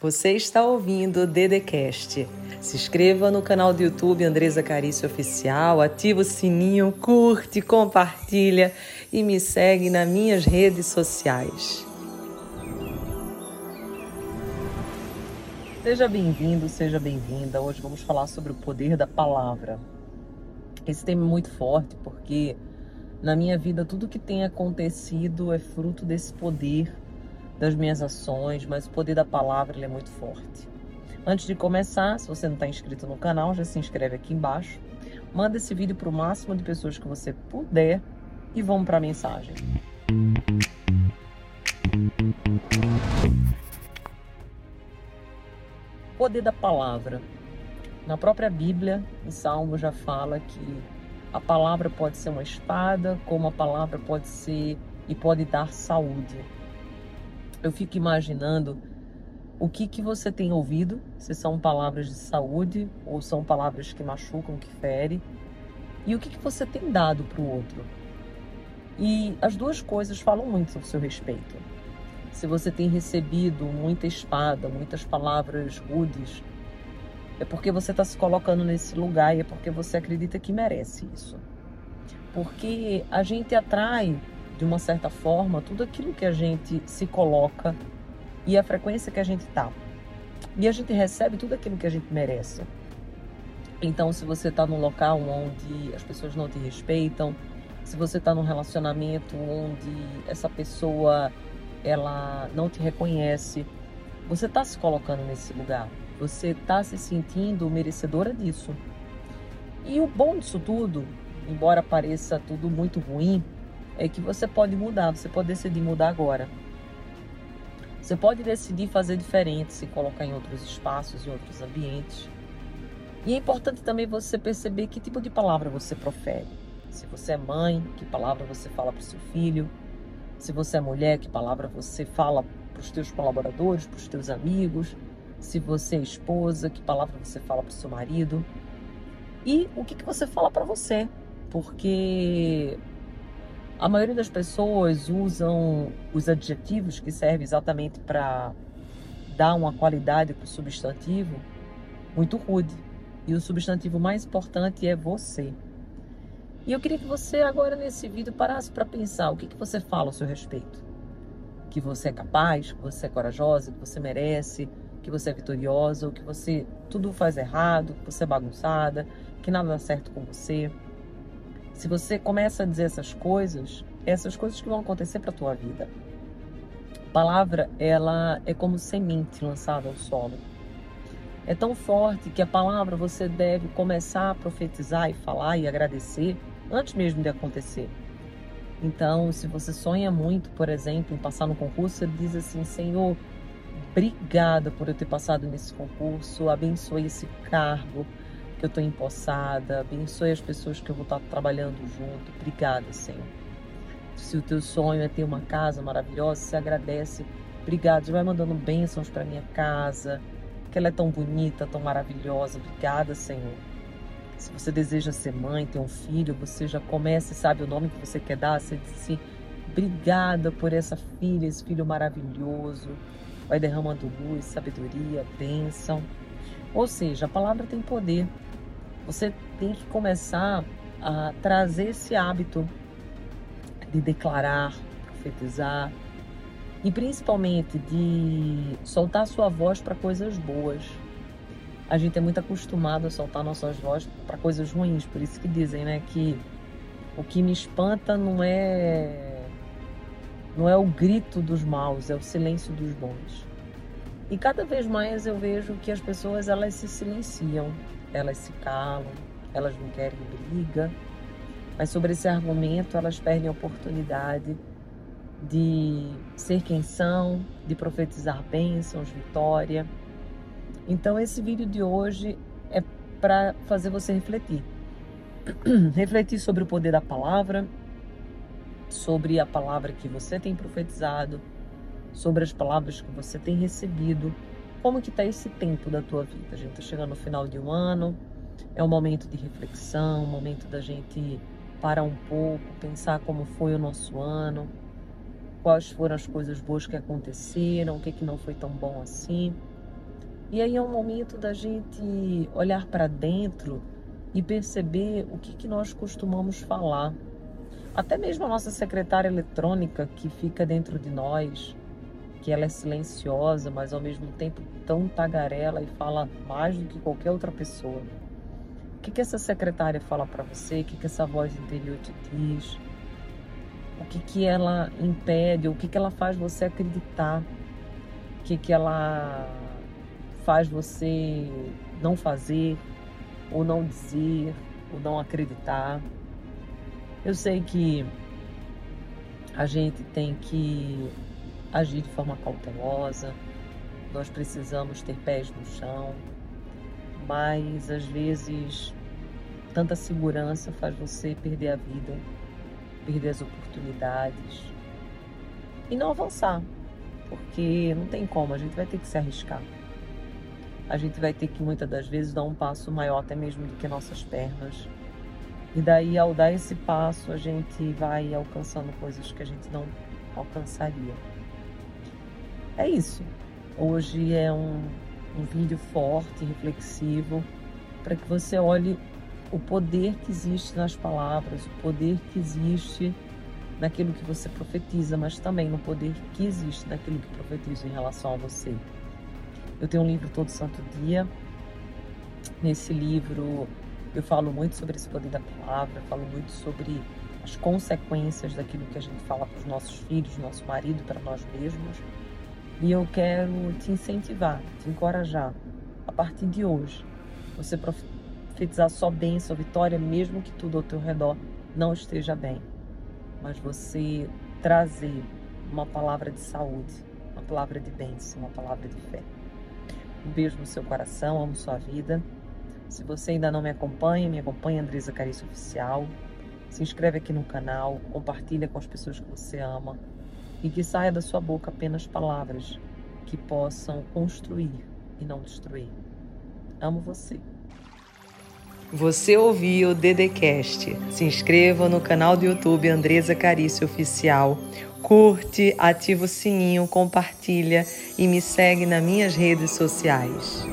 Você está ouvindo o Dedecast. Se inscreva no canal do YouTube Andresa Carício Oficial, ativa o sininho, curte, compartilha e me segue nas minhas redes sociais. Seja bem-vindo, seja bem-vinda. Hoje vamos falar sobre o poder da palavra. Esse tema é muito forte porque na minha vida tudo que tem acontecido é fruto desse poder das minhas ações, mas o poder da palavra é muito forte. Antes de começar, se você não está inscrito no canal, já se inscreve aqui embaixo. Manda esse vídeo para o máximo de pessoas que você puder e vamos para a mensagem. Poder da palavra. Na própria Bíblia, em Salmo já fala que a palavra pode ser uma espada, como a palavra pode ser e pode dar saúde eu fico imaginando o que, que você tem ouvido, se são palavras de saúde ou são palavras que machucam, que ferem, e o que, que você tem dado para o outro. E as duas coisas falam muito sobre o seu respeito. Se você tem recebido muita espada, muitas palavras rudes, é porque você está se colocando nesse lugar e é porque você acredita que merece isso. Porque a gente atrai de uma certa forma, tudo aquilo que a gente se coloca e a frequência que a gente tá. E a gente recebe tudo aquilo que a gente merece. Então, se você está num local onde as pessoas não te respeitam, se você está num relacionamento onde essa pessoa ela não te reconhece, você está se colocando nesse lugar. Você está se sentindo merecedora disso. E o bom disso tudo, embora pareça tudo muito ruim, é que você pode mudar, você pode decidir mudar agora. Você pode decidir fazer diferente, se colocar em outros espaços, em outros ambientes. E é importante também você perceber que tipo de palavra você profere. Se você é mãe, que palavra você fala para o seu filho. Se você é mulher, que palavra você fala para os teus colaboradores, para os teus amigos. Se você é esposa, que palavra você fala para o seu marido. E o que, que você fala para você. Porque a maioria das pessoas usam os adjetivos que servem exatamente para dar uma qualidade para o substantivo muito rude. E o substantivo mais importante é você. E eu queria que você agora nesse vídeo parasse para pensar o que, que você fala ao seu respeito. Que você é capaz, que você é corajosa, que você merece, que você é vitoriosa, ou que você tudo faz errado, que você é bagunçada, que nada dá certo com você. Se você começa a dizer essas coisas, essas coisas que vão acontecer para a tua vida. A palavra, ela é como semente lançada ao solo. É tão forte que a palavra você deve começar a profetizar e falar e agradecer antes mesmo de acontecer. Então, se você sonha muito, por exemplo, em passar no concurso, você diz assim: Senhor, obrigada por eu ter passado nesse concurso, abençoe esse cargo, que eu estou empossada, abençoe as pessoas que eu vou estar trabalhando junto. Obrigada, Senhor. Se o teu sonho é ter uma casa maravilhosa, você agradece. Obrigado, já vai mandando bênçãos para minha casa, que ela é tão bonita, tão maravilhosa. Obrigada, Senhor. Se você deseja ser mãe, ter um filho, você já começa e sabe o nome que você quer dar, você diz assim, obrigada por essa filha, esse filho maravilhoso. Vai derramando luz, sabedoria, bênção. Ou seja, a palavra tem poder. Você tem que começar a trazer esse hábito de declarar, profetizar e principalmente de soltar sua voz para coisas boas. A gente é muito acostumado a soltar nossas vozes para coisas ruins, por isso que dizem, né, que o que me espanta não é não é o grito dos maus, é o silêncio dos bons. E cada vez mais eu vejo que as pessoas elas se silenciam, elas se calam, elas não querem briga, mas sobre esse argumento elas perdem a oportunidade de ser quem são, de profetizar bênçãos, vitória. Então esse vídeo de hoje é para fazer você refletir. refletir sobre o poder da palavra, sobre a palavra que você tem profetizado, sobre as palavras que você tem recebido como que está esse tempo da tua vida? A gente está chegando no final de um ano, é um momento de reflexão, um momento da gente parar um pouco, pensar como foi o nosso ano, quais foram as coisas boas que aconteceram, o que, que não foi tão bom assim. E aí é um momento da gente olhar para dentro e perceber o que, que nós costumamos falar. Até mesmo a nossa secretária eletrônica que fica dentro de nós, que ela é silenciosa, mas ao mesmo tempo tão tagarela e fala mais do que qualquer outra pessoa. O que, que essa secretária fala para você? O que, que essa voz interior te diz? O que, que ela impede? O que, que ela faz você acreditar? O que, que ela faz você não fazer, ou não dizer, ou não acreditar. Eu sei que a gente tem que agir de forma cautelosa, nós precisamos ter pés no chão, mas às vezes tanta segurança faz você perder a vida, perder as oportunidades e não avançar, porque não tem como, a gente vai ter que se arriscar a gente vai ter que muitas das vezes dar um passo maior até mesmo do que nossas pernas. E daí, ao dar esse passo, a gente vai alcançando coisas que a gente não alcançaria. É isso. Hoje é um, um vídeo forte, reflexivo, para que você olhe o poder que existe nas palavras, o poder que existe naquilo que você profetiza, mas também no poder que existe naquilo que profetiza em relação a você. Eu tenho um livro todo santo dia. Nesse livro eu falo muito sobre esse poder da palavra, falo muito sobre as consequências daquilo que a gente fala para os nossos filhos, nosso marido, para nós mesmos. E eu quero te incentivar, te encorajar, a partir de hoje, você profetizar só bênção, vitória, mesmo que tudo ao teu redor não esteja bem. Mas você trazer uma palavra de saúde, uma palavra de bênção, uma palavra de fé. Um beijo no seu coração, amo sua vida. Se você ainda não me acompanha, me acompanha Andresa Carício Oficial. Se inscreve aqui no canal, compartilha com as pessoas que você ama e que saia da sua boca apenas palavras que possam construir e não destruir. Amo você. Você ouviu o Dedecast. Se inscreva no canal do YouTube Andresa Carício Oficial curte, ativa o sininho, compartilha e me segue nas minhas redes sociais.